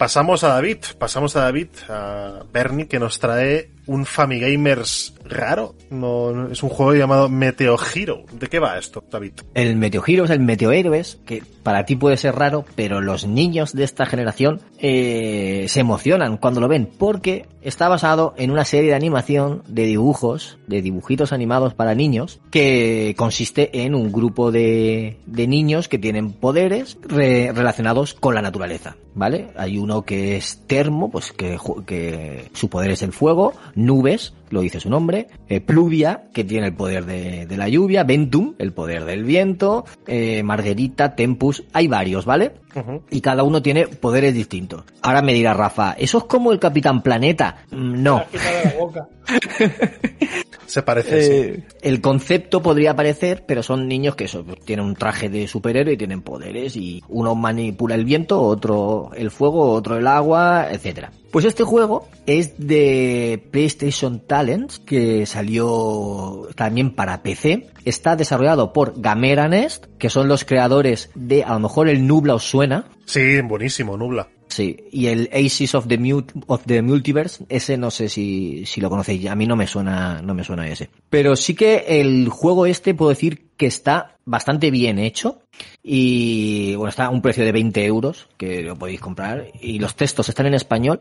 pasamos a David, pasamos a David, a Bernie, que nos trae un Famigamers raro. No, es un juego llamado Meteo Hero. ¿De qué va esto, David? El Meteo Heroes, el Meteo Héroes, que para ti puede ser raro, pero los niños de esta generación eh, se emocionan cuando lo ven, porque está basado en una serie de animación de dibujos, de dibujitos animados para niños, que consiste en un grupo de, de niños que tienen poderes re- relacionados con la naturaleza, ¿vale? Hay uno que es termo, pues que, que su poder es el fuego, nubes, lo dice su nombre, eh, Pluvia, que tiene el poder de, de la lluvia, Ventum, el poder del viento, eh, Margarita, Tempus, hay varios, ¿vale? Y cada uno tiene poderes distintos. Ahora me dirá Rafa, ¿eso es como el Capitán Planeta? Mm, No. Se parece, sí. Eh, el concepto podría parecer, pero son niños que eso, pues, tienen un traje de superhéroe y tienen poderes y uno manipula el viento, otro el fuego, otro el agua, etcétera. Pues este juego es de PlayStation Talents, que salió también para PC. Está desarrollado por Gamera Nest, que son los creadores de, a lo mejor el Nubla os suena, Sí, buenísimo, Nubla. Sí, y el Aces of the, Mut- of the Multiverse, ese no sé si, si lo conocéis, a mí no me suena, no me suena ese. Pero sí que el juego este puedo decir que está bastante bien hecho y bueno, está a un precio de 20 euros que lo podéis comprar y los textos están en español,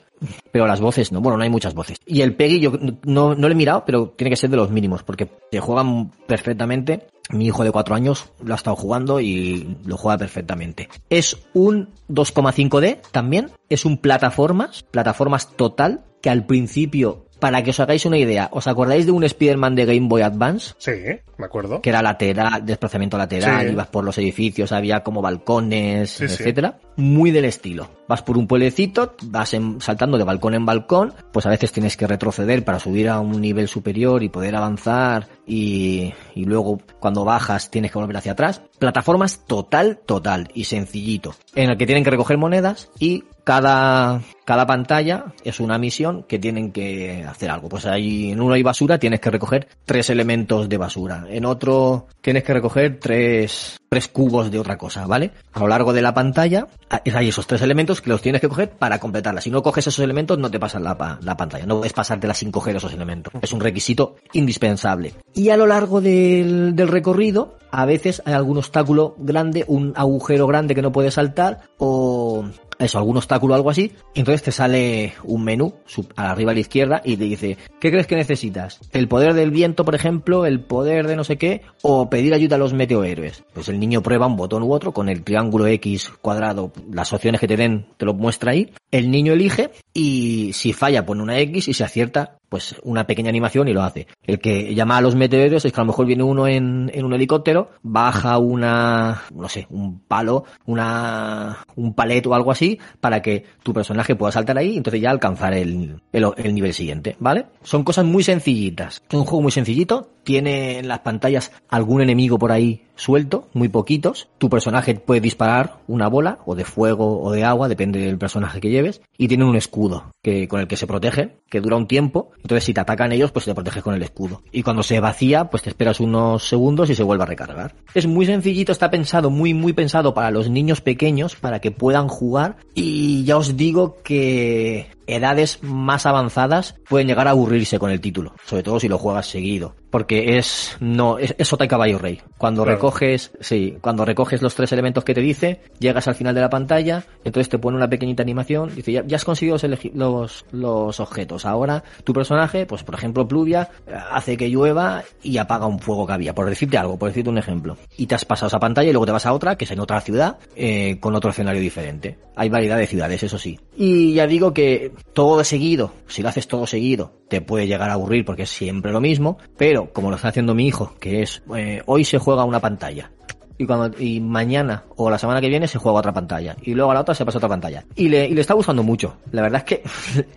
pero las voces no, bueno, no hay muchas voces. Y el PEGI yo no, no lo he mirado, pero tiene que ser de los mínimos porque se juegan perfectamente. Mi hijo de 4 años lo ha estado jugando y lo juega perfectamente. Es un 2,5D también, es un plataformas, plataformas total, que al principio, para que os hagáis una idea, ¿os acordáis de un Spider-Man de Game Boy Advance? Sí, me acuerdo. que era lateral, desplazamiento lateral, Sí. ibas por los edificios, había como balcones, Sí, sí. etcétera. Muy del estilo. Vas por un pueblecito, vas en- saltando de balcón en balcón, pues a veces tienes que retroceder para subir a un nivel superior y poder avanzar y, y luego cuando bajas tienes que volver hacia atrás. Plataformas total, total y sencillito, en el que tienen que recoger monedas y cada, cada pantalla es una misión que tienen que hacer algo. Pues ahí en uno hay basura, tienes que recoger tres elementos de basura. En otro tienes que recoger tres, tres cubos de otra cosa, ¿vale? A lo largo de la pantalla ah, hay esos tres elementos que los tienes que coger para completarla. Si no coges esos elementos no te pasan la, la pantalla. No puedes pasártela sin coger esos elementos. Es un requisito indispensable. Y a lo largo del, recorrido a veces hay algún obstáculo grande, un agujero grande que no puedes saltar o eso, algún obstáculo o algo así. Entonces te sale un menú sub- arriba a la izquierda y te dice, ¿qué crees que necesitas? ¿El poder del viento, por ejemplo? ¿El poder de no sé qué? ¿O pedir ayuda a los meteohéroes? Pues el niño prueba un botón u otro con el triángulo X cuadrado, las opciones que te den te lo muestra ahí. El niño elige y si falla pone una X y si acierta pues una pequeña animación y lo hace. El que llama a los meteoros es que a lo mejor viene uno en, en un helicóptero, baja una, no sé, un palo, una, un palet o algo así, para que tu personaje pueda saltar ahí y entonces ya alcanzar el, el, el nivel siguiente, ¿vale? Son cosas muy sencillitas. Es un juego muy sencillito, tiene en las pantallas algún enemigo por ahí suelto, muy poquitos. Tu personaje puede disparar una bola, o de fuego o de agua, depende del personaje que lleves, y tiene un escudo que, con el que se protege, que dura un tiempo. Entonces si te atacan ellos, pues te proteges con el escudo. Y cuando se vacía, pues te esperas unos segundos y se vuelve a recargar. Es muy sencillito, está pensado, muy, muy pensado para los niños pequeños, para que puedan jugar. Y ya os digo que edades más avanzadas pueden llegar a aburrirse con el título, sobre todo si lo juegas seguido, porque es no es, es sota y caballo rey. Cuando Claro. recoges, sí, cuando recoges los tres elementos que te dice, llegas al final de la pantalla, entonces te pone una pequeñita animación, dice ya, ya has conseguido los, los objetos. Ahora tu personaje, pues por ejemplo Pluvia hace que llueva y apaga un fuego que había, por decirte algo, por decirte un ejemplo. Y te has pasado esa pantalla y luego te vas a otra que es en otra ciudad eh, con otro escenario diferente. Hay variedad de ciudades, eso sí. Y ya digo que todo de seguido, si lo haces todo seguido, te puede llegar a aburrir porque es siempre lo mismo, pero como lo está haciendo mi hijo, que es eh, hoy se juega una pantalla. Y, cuando, y mañana o la semana que viene se juega otra pantalla. Y luego a la otra se pasa otra pantalla. Y le, y le está gustando mucho. La verdad es que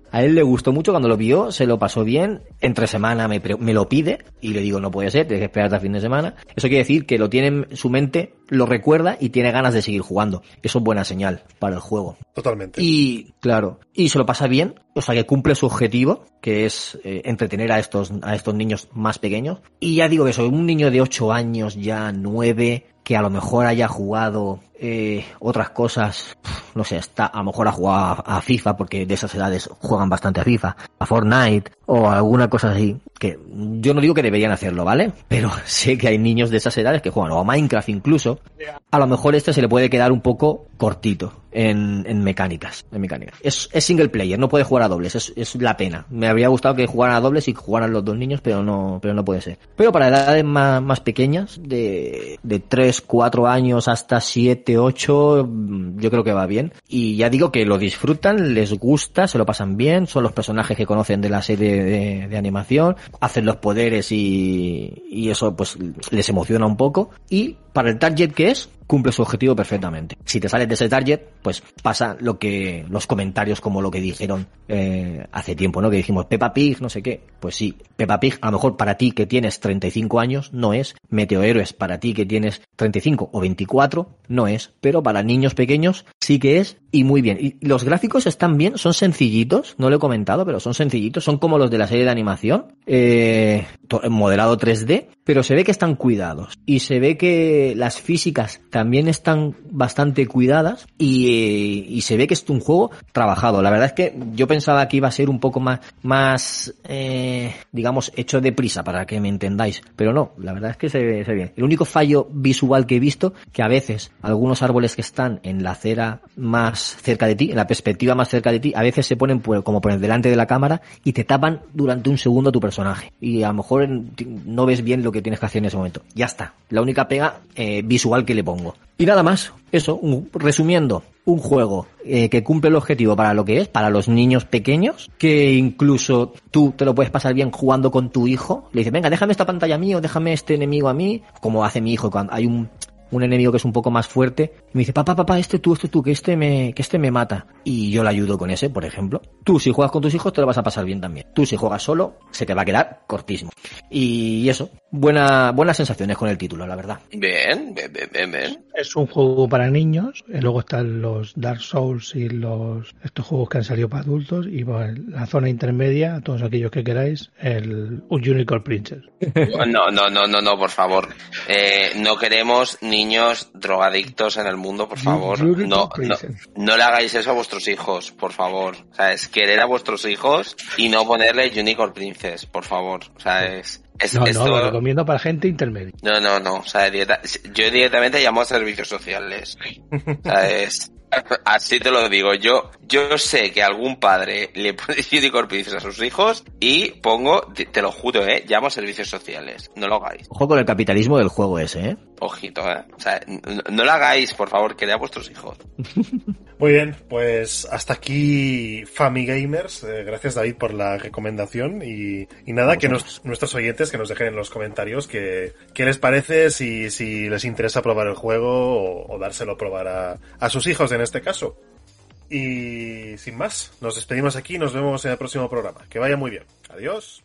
a él le gustó mucho cuando lo vio, se lo pasó bien. Entre semana me, me lo pide y le digo, no puede ser, tienes que esperar hasta fin de semana. Eso quiere decir que lo tiene en su mente, lo recuerda y tiene ganas de seguir jugando. Eso es buena señal para el juego. Totalmente. Y, claro, y se lo pasa bien, o sea que cumple su objetivo, que es eh, entretener a estos, a estos niños más pequeños. Y ya digo eso, un niño de 8 años, ya 9, que a lo mejor haya jugado eh, otras cosas, no sé, está, a lo mejor ha jugado a, a FIFA, porque de esas edades juegan bastante a FIFA, a Fortnite, o alguna cosa así, que yo no digo que deberían hacerlo, ¿vale? Pero sé que hay niños de esas edades que juegan, o a Minecraft incluso, a lo mejor este se le puede quedar un poco cortito en, en mecánicas, en mecánicas. Es, es single player, no puede jugar a dobles, es, es la pena. Me habría gustado que jugaran a dobles y jugaran los dos niños, pero no, pero no puede ser. Pero para edades más, más pequeñas, de, de 3, 4 años hasta 7, 8, mm, yo creo que va bien. Y ya digo que lo disfrutan, les gusta, se lo pasan bien, son los personajes que conocen de la serie de, de animación, hacen los poderes y, y eso pues les emociona un poco. Y para el target que es, cumple su objetivo perfectamente. Si te sales de ese target, pues pasa lo que los comentarios como lo que dijeron eh, hace tiempo, ¿no? Que dijimos Peppa Pig, no sé qué. Pues sí, Peppa Pig a lo mejor para ti que tienes 35 años no es, Meteohéroes para ti que tienes 35 o 24 no es, pero para niños pequeños sí que es y muy bien. Y los gráficos están bien, son sencillitos, no lo he comentado, pero son sencillitos, son como los de la serie de animación, eh, modelado 3D, pero se ve que están cuidados y se ve que las físicas también están bastante cuidadas y, se ve que es un juego trabajado. La verdad es que yo pensaba que iba a ser un poco más, más, eh, digamos, hecho deprisa para que me entendáis, pero no, la verdad es que se ve, se ve bien. El único fallo visual que he visto, que a veces algunos árboles que están en la acera más cerca de ti, en la perspectiva más cerca de ti, a veces se ponen como por el delante de la cámara y te tapan durante un segundo a tu personaje. Y a lo mejor no ves bien lo que tienes que hacer en ese momento. Ya está. La única pega eh, visual que le pongo. Y nada más. Eso, resumiendo, un juego eh, que cumple el objetivo para lo que es, para los niños pequeños, que incluso tú te lo puedes pasar bien jugando con tu hijo. Le dices, venga, déjame esta pantalla a mí o déjame este enemigo a mí, como hace mi hijo cuando hay un un enemigo que es un poco más fuerte, y me dice, papá, papá, este tú, este tú, que este me, que este me mata. Y yo le ayudo con ese, por ejemplo. Tú, si juegas con tus hijos, te lo vas a pasar bien también. Tú, si juegas solo, se te va a quedar cortísimo. Y eso, buena, buenas sensaciones con el título, la verdad. Bien, bien, bien, bien. Es un juego para niños, y luego están los Dark Souls y los estos juegos que han salido para adultos y bueno, la zona intermedia, todos aquellos que queráis, el un Unicorn Princess. No, no, no, no, no, por favor. Eh, no queremos niños drogadictos en el mundo, por favor. No, no, no le hagáis eso a vuestros hijos, por favor. O sea, es querer a vuestros hijos y no ponerle Unicorn Princess, por favor. O sea, es... es No, esto- no, lo recomiendo para gente intermedia. No, no, no. O sea, directa- yo directamente llamo a servicios sociales. O sea, es... Así te lo digo. Yo, yo sé que algún padre le pone Unicorn Princess a sus hijos y pongo, te, te lo juro, eh, llamo a servicios sociales. No lo hagáis. Ojo con el capitalismo del juego ese, ¿eh? Ojito, eh. O sea, no, lo hagáis, por favor, que a vuestros hijos. Muy bien, pues hasta aquí Famigamers. Eh, gracias David por la recomendación y, y nada, que nos- nuestros oyentes que nos dejen en los comentarios que, qué les parece, si, si les interesa probar el juego o, o dárselo a probar a, a sus hijos en este caso. Y sin más, nos despedimos aquí y nos vemos en el próximo programa. Que vaya muy bien. Adiós.